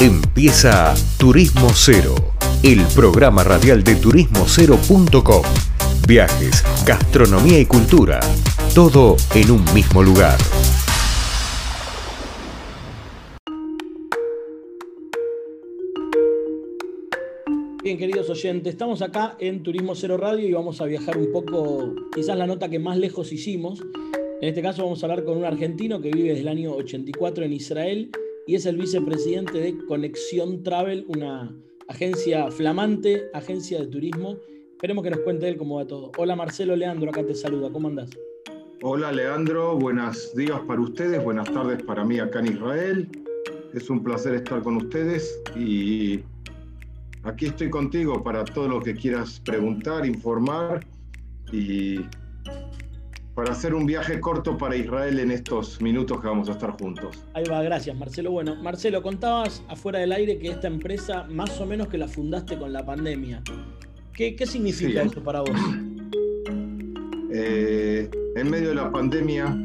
Empieza Turismo Cero, el programa radial de turismocero.com. Viajes, gastronomía y cultura, todo en un mismo lugar. Bien, queridos oyentes, estamos acá en Turismo Cero Radio y vamos a viajar un poco, quizás la nota que más lejos hicimos. En este caso vamos a hablar con un argentino que vive desde el año 84 en Israel y es el vicepresidente de Conexión Travel, una agencia flamante, agencia de turismo. Esperemos que nos cuente él cómo va todo. Hola Marcelo Leandro, acá te saluda, ¿cómo andás? Hola Leandro, buenos días para ustedes, buenas tardes para mí acá en Israel. Es un placer estar con ustedes y aquí estoy contigo para todo lo que quieras preguntar, informar y para hacer un viaje corto para Israel en estos minutos que vamos a estar juntos. Ahí va, gracias Marcelo. Bueno, Marcelo, contabas afuera del aire que esta empresa más o menos que la fundaste con la pandemia. ¿Qué, qué significa esto para vos? Eh, en medio de la pandemia,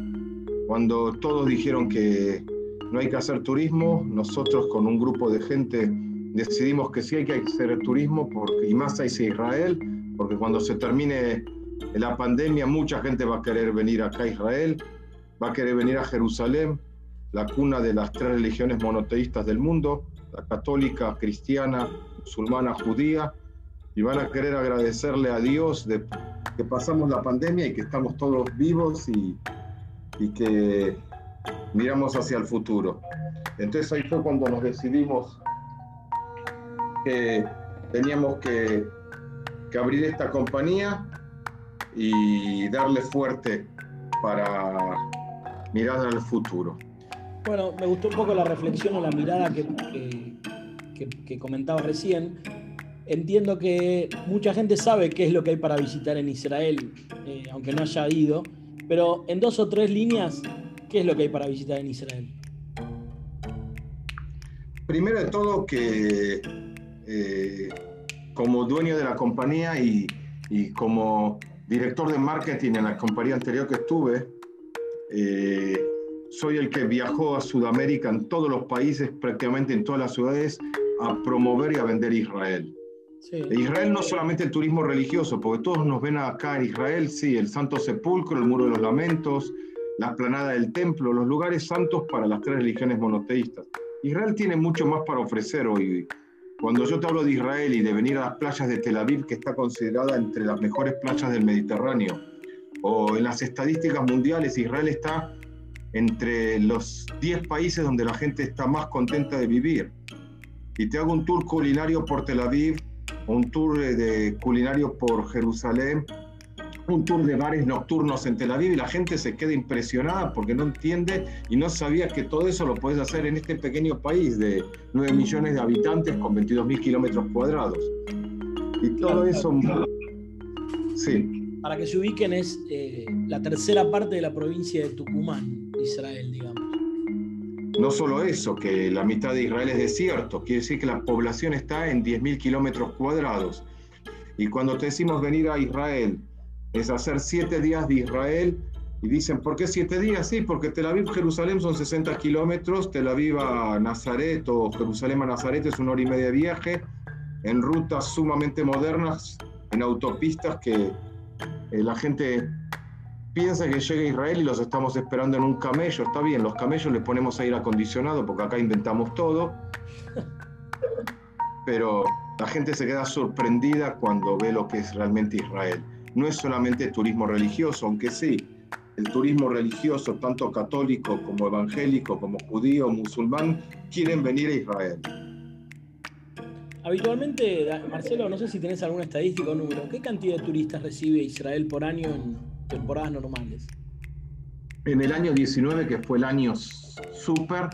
cuando todos dijeron que no hay que hacer turismo, nosotros con un grupo de gente decidimos que sí hay que hacer turismo porque, y más hacia Israel, porque cuando se termine en la pandemia mucha gente va a querer venir acá a Israel, va a querer venir a Jerusalén, la cuna de las tres religiones monoteístas del mundo, la católica, cristiana, musulmana, judía, y van a querer agradecerle a Dios que pasamos la pandemia y que estamos todos vivos y, y que miramos hacia el futuro. Entonces ahí fue cuando nos decidimos que teníamos que, que abrir esta compañía y darle fuerte para mirar al futuro. Bueno, me gustó un poco la reflexión o la mirada que, que, comentaba recién. Entiendo que mucha gente sabe qué es lo que hay para visitar en Israel, eh, aunque no haya ido, pero en dos o tres líneas, ¿qué es lo que hay para visitar en Israel? Primero de todo que eh, como dueño de la compañía y, y como director de marketing en la compañía anterior que estuve, eh, soy el que viajó a Sudamérica en todos los países, prácticamente en todas las ciudades, a promover y a vender Israel. Israel no solamente el turismo religioso, porque todos nos ven acá en Israel, sí, el Santo Sepulcro, el Muro de los Lamentos, la Esplanada del Templo, los lugares santos para las tres religiones monoteístas. Israel tiene mucho más para ofrecer hoy cuando yo te hablo de Israel y de venir a las playas de Tel Aviv, que está considerada entre las mejores playas del Mediterráneo, o en las estadísticas mundiales, Israel está entre los 10 países donde la gente está más contenta de vivir. Y te hago un tour culinario por Tel Aviv, un tour de culinario por Jerusalén, un tour de bares nocturnos en Tel Aviv y la gente se queda impresionada porque no entiende y no sabía que todo eso lo puedes hacer en este pequeño país de 9 millones de habitantes con 22 mil kilómetros cuadrados. Y todo eso... Sí. Para que se ubiquen es eh, la tercera parte de la provincia de Tucumán, Israel, digamos. No solo eso, que la mitad de Israel es desierto, quiere decir que la población está en 10.000 kilómetros cuadrados. Y cuando te decimos venir a Israel es hacer siete días de Israel. Y dicen, ¿por qué siete días? Sí, porque Tel Aviv, Jerusalén son 60 kilómetros, Tel Aviv a Nazaret o Jerusalén a Nazaret es una hora y media de viaje, en rutas sumamente modernas, en autopistas que eh, la gente piensa que llega a Israel y los estamos esperando en un camello. Está bien, los camellos les ponemos aire acondicionado porque acá inventamos todo. Pero la gente se queda sorprendida cuando ve lo que es realmente Israel no es solamente turismo religioso, aunque sí, el turismo religioso, tanto católico como evangélico, como judío, musulmán, quieren venir a Israel. Habitualmente, Marcelo, no sé si tenés alguna estadística o número, ¿qué cantidad de turistas recibe Israel por año en temporadas normales? En el año 19, que fue el año súper,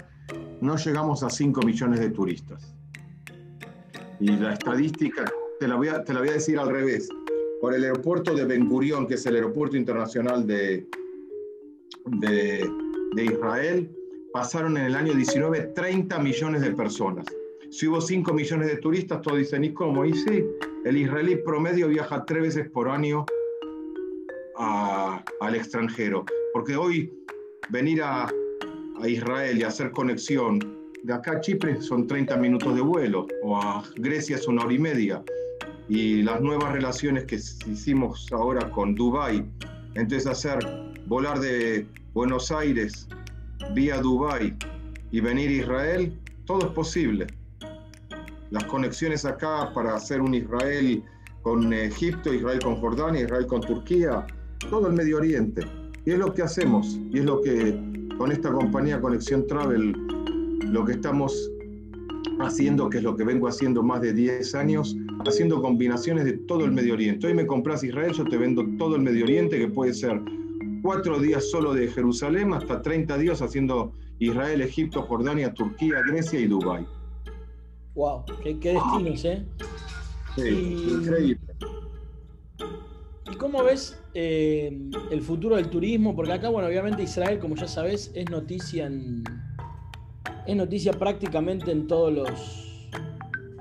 no llegamos a 5 millones de turistas. Y la estadística, te la voy a, te la voy a decir al revés por el aeropuerto de Ben Gurion, que es el aeropuerto internacional de, de, Israel, pasaron en el año 19 30 millones de personas. Si hubo 5 millones de turistas, todos dicen, ¿y cómo? Y sí, el israelí promedio viaja tres veces por año al extranjero. Porque hoy venir a, a Israel y hacer conexión de acá a Chipre son 30 minutos de vuelo, o a Grecia es una hora y media. Y las nuevas relaciones que hicimos ahora con Dubái, entonces hacer volar de Buenos Aires vía Dubái y venir a Israel, todo es posible. Las conexiones acá para hacer un Israel con Egipto, Israel con Jordania, Israel con Turquía, todo el Medio Oriente. Y es lo que hacemos, y es lo que con esta compañía Conexión Travel, lo que estamos haciendo, que es lo que vengo haciendo más de 10 años, haciendo combinaciones de todo el Medio Oriente. Hoy me compras Israel, yo te vendo todo el Medio Oriente, que puede ser cuatro días solo de Jerusalén hasta 30 días haciendo Israel, Egipto, Jordania, Turquía, Grecia y Dubái. Wow, qué, destinos, ¿eh? Sí, increíble. ¿Y cómo ves eh, el futuro del turismo? Porque acá, bueno, obviamente Israel, como ya sabes, es noticia en, es noticia prácticamente en todos los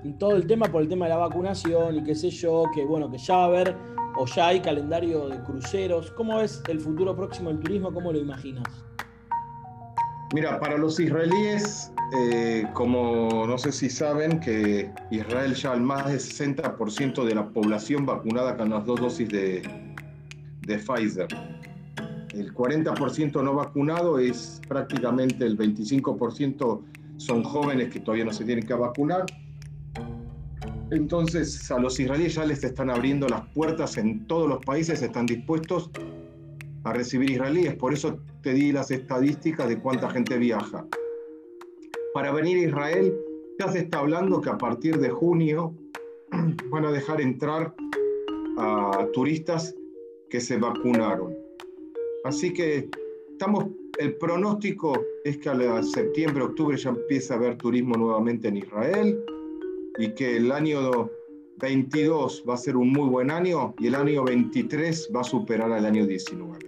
en todo el tema por el tema de la vacunación y qué sé yo, que bueno, que ya va a haber o ya hay calendario de cruceros. ¿Cómo ves el futuro próximo del turismo? ¿Cómo lo imaginas? Mira, para los israelíes, eh, como no sé si saben, que Israel ya al más del 60% de la población vacunada con las dos dosis de, de Pfizer. El 40% no vacunado es prácticamente el 25% son jóvenes que todavía no se tienen que vacunar. Entonces a los israelíes ya les están abriendo las puertas en todos los países, están dispuestos a recibir israelíes. Por eso te di las estadísticas de cuánta gente viaja. Para venir a Israel ya se está hablando que a partir de junio van a dejar entrar a turistas que se vacunaron. Así que estamos, el pronóstico es que a septiembre, octubre ya empieza a haber turismo nuevamente en Israel y que el año 22 va a ser un muy buen año y el año 23 va a superar al año 19.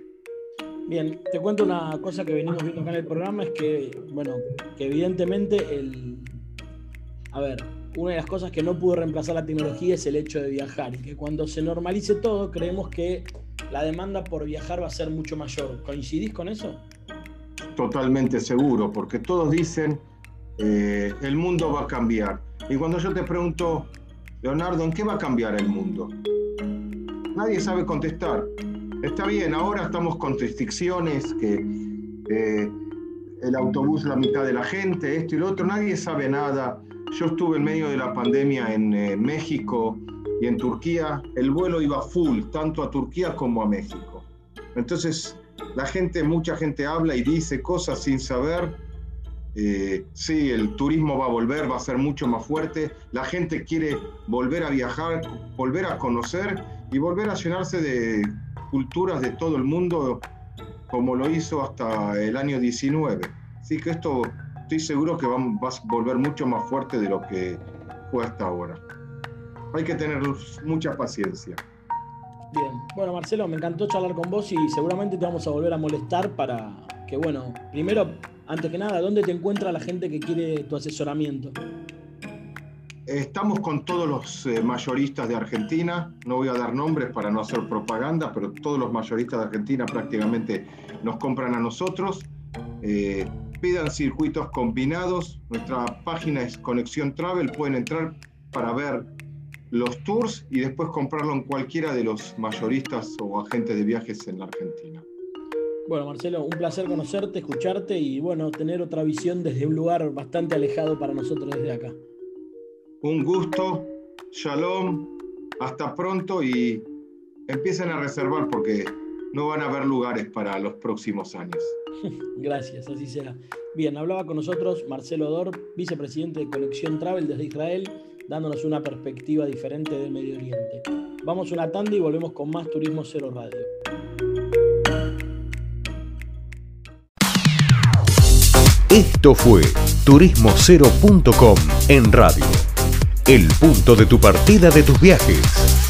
Bien, te cuento una cosa que venimos viendo acá en el programa, es que, bueno, que evidentemente el... A ver, una de las cosas que no pudo reemplazar la tecnología es el hecho de viajar y que cuando se normalice todo creemos que la demanda por viajar va a ser mucho mayor. ¿Coincidís con eso? Totalmente seguro, porque todos dicen eh, el mundo va a cambiar. Y cuando yo te pregunto, Leonardo, ¿en qué va a cambiar el mundo? Nadie sabe contestar. Está bien, ahora estamos con restricciones, que eh, el autobús la mitad de la gente, esto y lo otro, nadie sabe nada. Yo estuve en medio de la pandemia en eh, México y en Turquía el vuelo iba full, tanto a Turquía como a México. Entonces, la gente, mucha gente habla y dice cosas sin saber. Eh, sí, el turismo va a volver, va a ser mucho más fuerte. La gente quiere volver a viajar, volver a conocer y volver a llenarse de culturas de todo el mundo como lo hizo hasta el año 19. Así que esto estoy seguro que va, va a volver mucho más fuerte de lo que fue hasta ahora hay que tener mucha paciencia. Bien, bueno Marcelo, me encantó charlar con vos y seguramente te vamos a volver a molestar para que, bueno, primero, antes que nada, ¿dónde te encuentra la gente que quiere tu asesoramiento? Estamos con todos los eh, mayoristas de Argentina, no voy a dar nombres para no hacer propaganda, pero todos los mayoristas de Argentina prácticamente nos compran a nosotros. Eh, pidan circuitos combinados, nuestra página es Conexión Travel, pueden entrar para ver los tours y después comprarlo en cualquiera de los mayoristas o agentes de viajes en la Argentina. Bueno, Marcelo, un placer conocerte, escucharte y bueno, tener otra visión desde un lugar bastante alejado para nosotros desde acá. Un gusto, shalom, hasta pronto y empiecen a reservar porque no van a haber lugares para los próximos años. Gracias, así será. Bien, hablaba con nosotros Marcelo Dor, vicepresidente de Conexión Travel desde Israel dándonos una perspectiva diferente del Medio Oriente. Vamos a una tanda y volvemos con más Turismo Cero Radio. Esto fue turismocero.com en radio. El punto de tu partida de tus viajes.